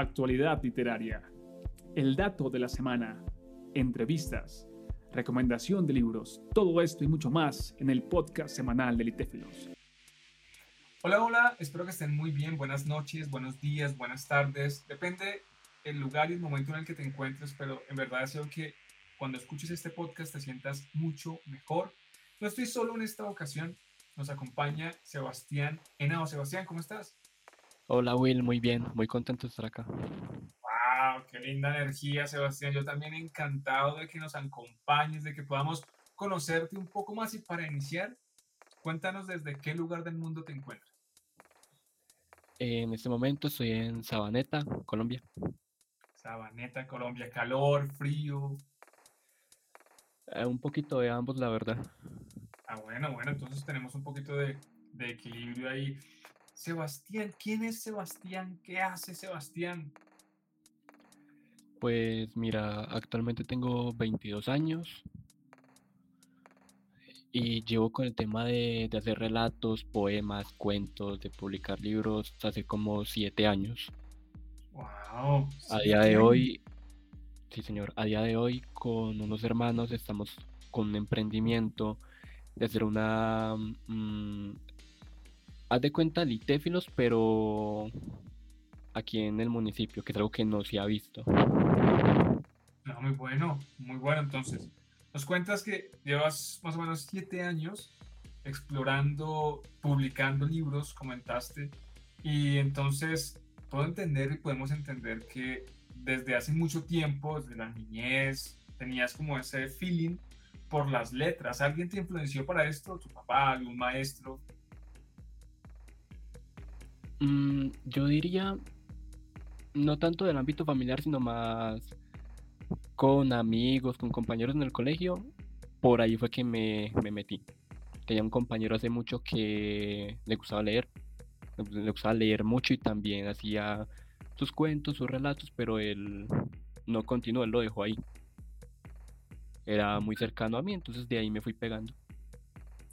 actualidad literaria, el dato de la semana, entrevistas, recomendación de libros, todo esto y mucho más en el podcast semanal de Litéfilos. Hola, hola, espero que estén muy bien. Buenas noches, buenos días, buenas tardes. Depende el lugar y el momento en el que te encuentres, pero en verdad deseo que cuando escuches este podcast te sientas mucho mejor. No estoy solo en esta ocasión, nos acompaña Sebastián Henao. Sebastián, ¿cómo estás? Hola Will, muy bien, muy contento de estar acá. ¡Wow! ¡Qué linda energía, Sebastián! Yo también encantado de que nos acompañes, de que podamos conocerte un poco más y para iniciar, cuéntanos desde qué lugar del mundo te encuentras. En este momento estoy en Sabaneta, Colombia. Sabaneta, Colombia, calor, frío. Eh, un poquito de ambos, la verdad. Ah, bueno, bueno, entonces tenemos un poquito de, de equilibrio ahí. Sebastián, ¿quién es Sebastián? ¿Qué hace Sebastián? Pues mira, actualmente tengo 22 años y llevo con el tema de, de hacer relatos, poemas, cuentos, de publicar libros hace como 7 años. ¡Wow! A día de hoy, sí señor, a día de hoy con unos hermanos estamos con un emprendimiento de hacer una mm, haz de cuenta litéfilos, pero aquí en el municipio, que es algo que no se ha visto. No, muy bueno, muy bueno. Entonces, nos cuentas que llevas más o menos siete años explorando, publicando libros, comentaste, y entonces puedo entender y podemos entender que desde hace mucho tiempo, desde la niñez, tenías como ese feeling por las letras. ¿Alguien te influenció para esto? ¿Tu papá, algún maestro? Mm, yo diría, no tanto del ámbito familiar, sino más con amigos, con compañeros en el colegio. Por ahí fue que me, me metí. Tenía un compañero hace mucho que le gustaba leer. Le gustaba leer mucho y también hacía sus cuentos, sus relatos, pero él no continuó, él lo dejó ahí. Era muy cercano a mí, entonces de ahí me fui pegando.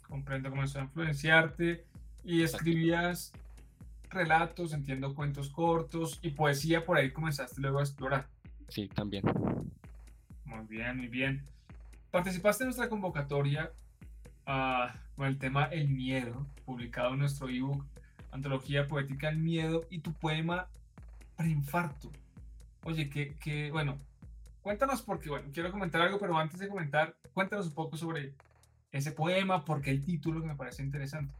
Comprendo, comenzó a influenciarte y escribías relatos, entiendo cuentos cortos y poesía, por ahí comenzaste luego a explorar. Sí, también. Muy bien, muy bien. Participaste en nuestra convocatoria uh, con el tema El Miedo, publicado en nuestro ebook Antología Poética El Miedo y tu poema Preinfarto. Oye, que, que, bueno, cuéntanos porque, bueno, quiero comentar algo, pero antes de comentar, cuéntanos un poco sobre ese poema, porque el título que me parece interesante.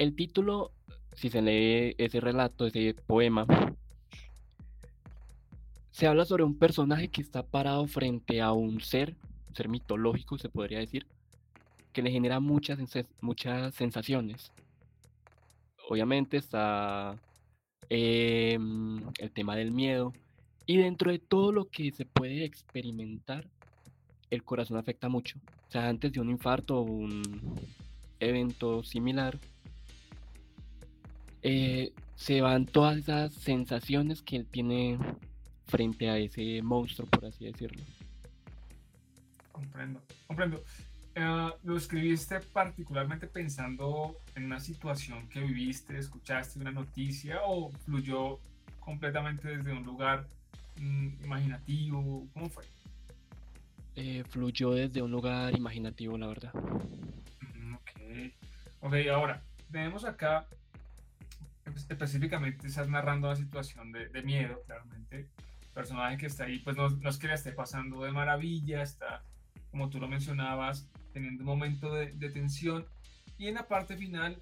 El título, si se lee ese relato, ese poema, se habla sobre un personaje que está parado frente a un ser, un ser mitológico se podría decir, que le genera muchas, muchas sensaciones. Obviamente está em, el tema del miedo y dentro de todo lo que se puede experimentar, el corazón afecta mucho. O sea, antes de un infarto o un evento similar, eh, se van todas esas sensaciones que él tiene frente a ese monstruo, por así decirlo. Comprendo, comprendo. Eh, lo escribiste particularmente pensando en una situación que viviste, escuchaste una noticia o fluyó completamente desde un lugar mm, imaginativo? ¿Cómo fue? Eh, fluyó desde un lugar imaginativo, la verdad. Mm, ok, ok, ahora tenemos acá específicamente estás narrando una situación de, miedo, claramente. El personaje que está ahí, pues no, no, es que le esté pasando de maravilla, está, como tú lo mencionabas, teniendo un momento de, de tensión. Y en la parte final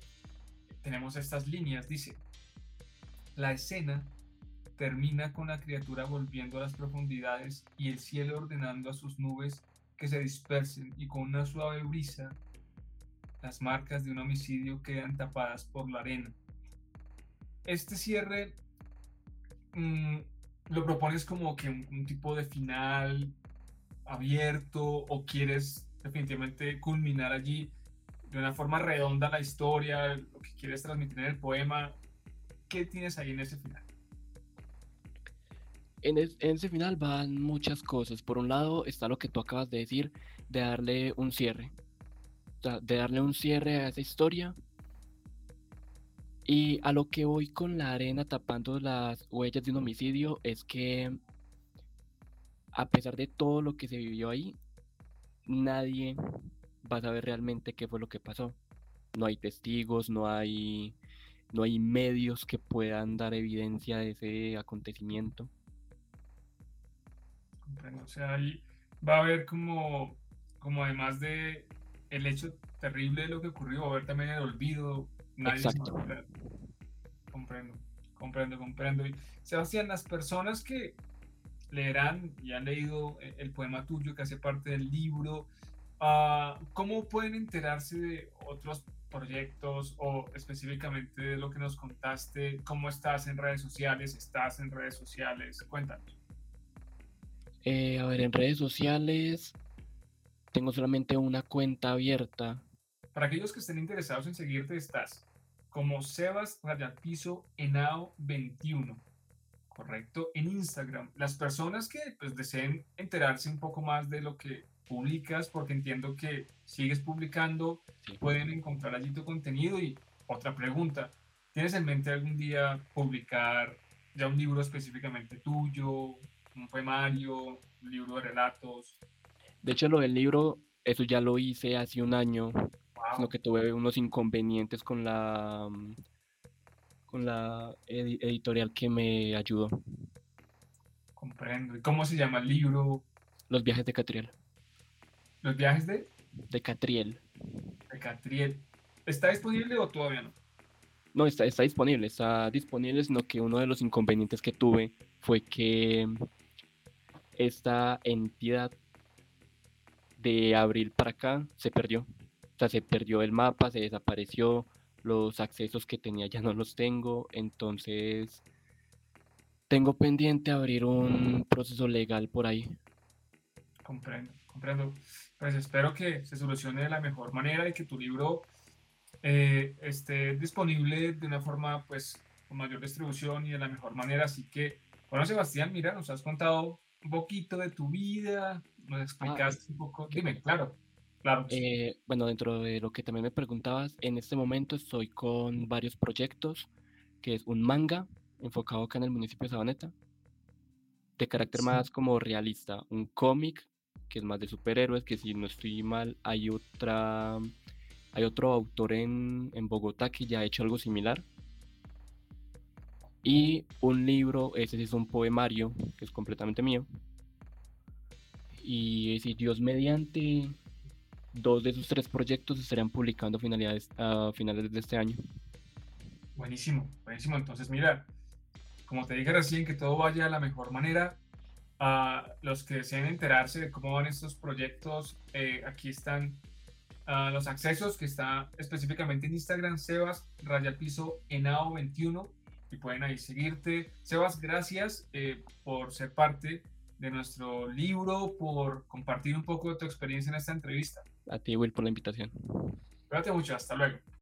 tenemos estas líneas, dice, la escena termina con la criatura volviendo a las profundidades y el cielo ordenando a sus nubes que se dispersen y con una suave brisa las marcas de un homicidio quedan tapadas por la arena este cierre mmm, lo propones como que un, un, tipo de final abierto o quieres definitivamente culminar allí de una forma redonda la historia, lo que quieres transmitir en el poema. ¿Qué tienes ahí en ese final? En, es, en ese final van muchas cosas. Por un lado está lo que tú acabas de decir, de darle un cierre. De darle un cierre a esa historia Y a lo que voy con la arena tapando las huellas de un homicidio es que a pesar de todo lo que se vivió ahí, nadie va a saber realmente qué fue lo que pasó. No hay testigos, no hay, no hay medios que puedan dar evidencia de ese acontecimiento. Comprendo. O sea, ahí va a haber como, como además de el hecho terrible de lo que ocurrió, va a haber también el olvido. Nadie se Exacto. Comprendo, comprendo, comprendo. Sebastián, las personas que leerán y han leído e- el poema tuyo que hace parte del libro, ah, ¿cómo pueden enterarse de otros proyectos o específicamente de lo que nos contaste? ¿Cómo estás en redes sociales? ¿Estás en redes sociales? Cuéntanos. Eh, a ver, en redes sociales tengo solamente una cuenta abierta. Para aquellos que estén interesados en seguirte, estás como Sebas Rayapiso Henao 21, ¿correcto? En Instagram. Las personas que pues, deseen enterarse un poco más de lo que publicas, porque entiendo que sigues publicando, Sí. pueden encontrar allí tu contenido. Y otra pregunta, ¿tienes en mente algún día publicar ya un libro específicamente tuyo, un poemario, un libro de relatos? De hecho, lo del libro, eso ya lo hice hace un año, sino que tuve unos inconvenientes con la, mm, con la edi- editorial que me ayudó. comprendo. ¿Y cómo se llama el libro? Los viajes de Catriel. ¿Los viajes de? De Catriel. de Catriel. ¿Está disponible o todavía no? No, está, está disponible, está disponible, sino que uno de los inconvenientes que tuve fue que esta entidad de abril para acá se perdió. O sea, se perdió el mapa, se desapareció, los accesos que tenía ya no los tengo, entonces tengo pendiente abrir un proceso legal por ahí. Comprendo, comprendo. Pues espero que se solucione de la mejor manera y que tu libro eh, esté disponible de una forma, pues, con mayor distribución y de la mejor manera. Así que, bueno, Sebastián, mira, nos has contado un poquito de tu vida, nos explicaste un poco. Dime, claro, claro. Eh, bueno, dentro de lo que también me preguntabas, en este momento estoy con varios proyectos, que es un manga enfocado acá en el municipio de Sabaneta, de carácter Sí. más como realista, un cómic que es más de superhéroes, que si no estoy mal, hay otra, hay otro autor en, en Bogotá que ya ha hecho algo similar. Y un libro, ese es un poemario, que es completamente mío. Y si Dios mediante, dos de esos tres proyectos se estarían publicando finalidades, a finales de este año. Buenísimo, buenísimo. Entonces, mira, como te dije recién, que todo vaya de la mejor manera. A los que deseen enterarse de cómo van estos proyectos, eh, aquí están ah, los accesos que está específicamente en Instagram, Sebas, raya piso, enao 21, y pueden ahí seguirte. Sebas, gracias eh, por ser parte de nuestro libro, por compartir un poco de tu experiencia en esta entrevista. A ti, Will, por la invitación. Cuídate mucho, hasta luego.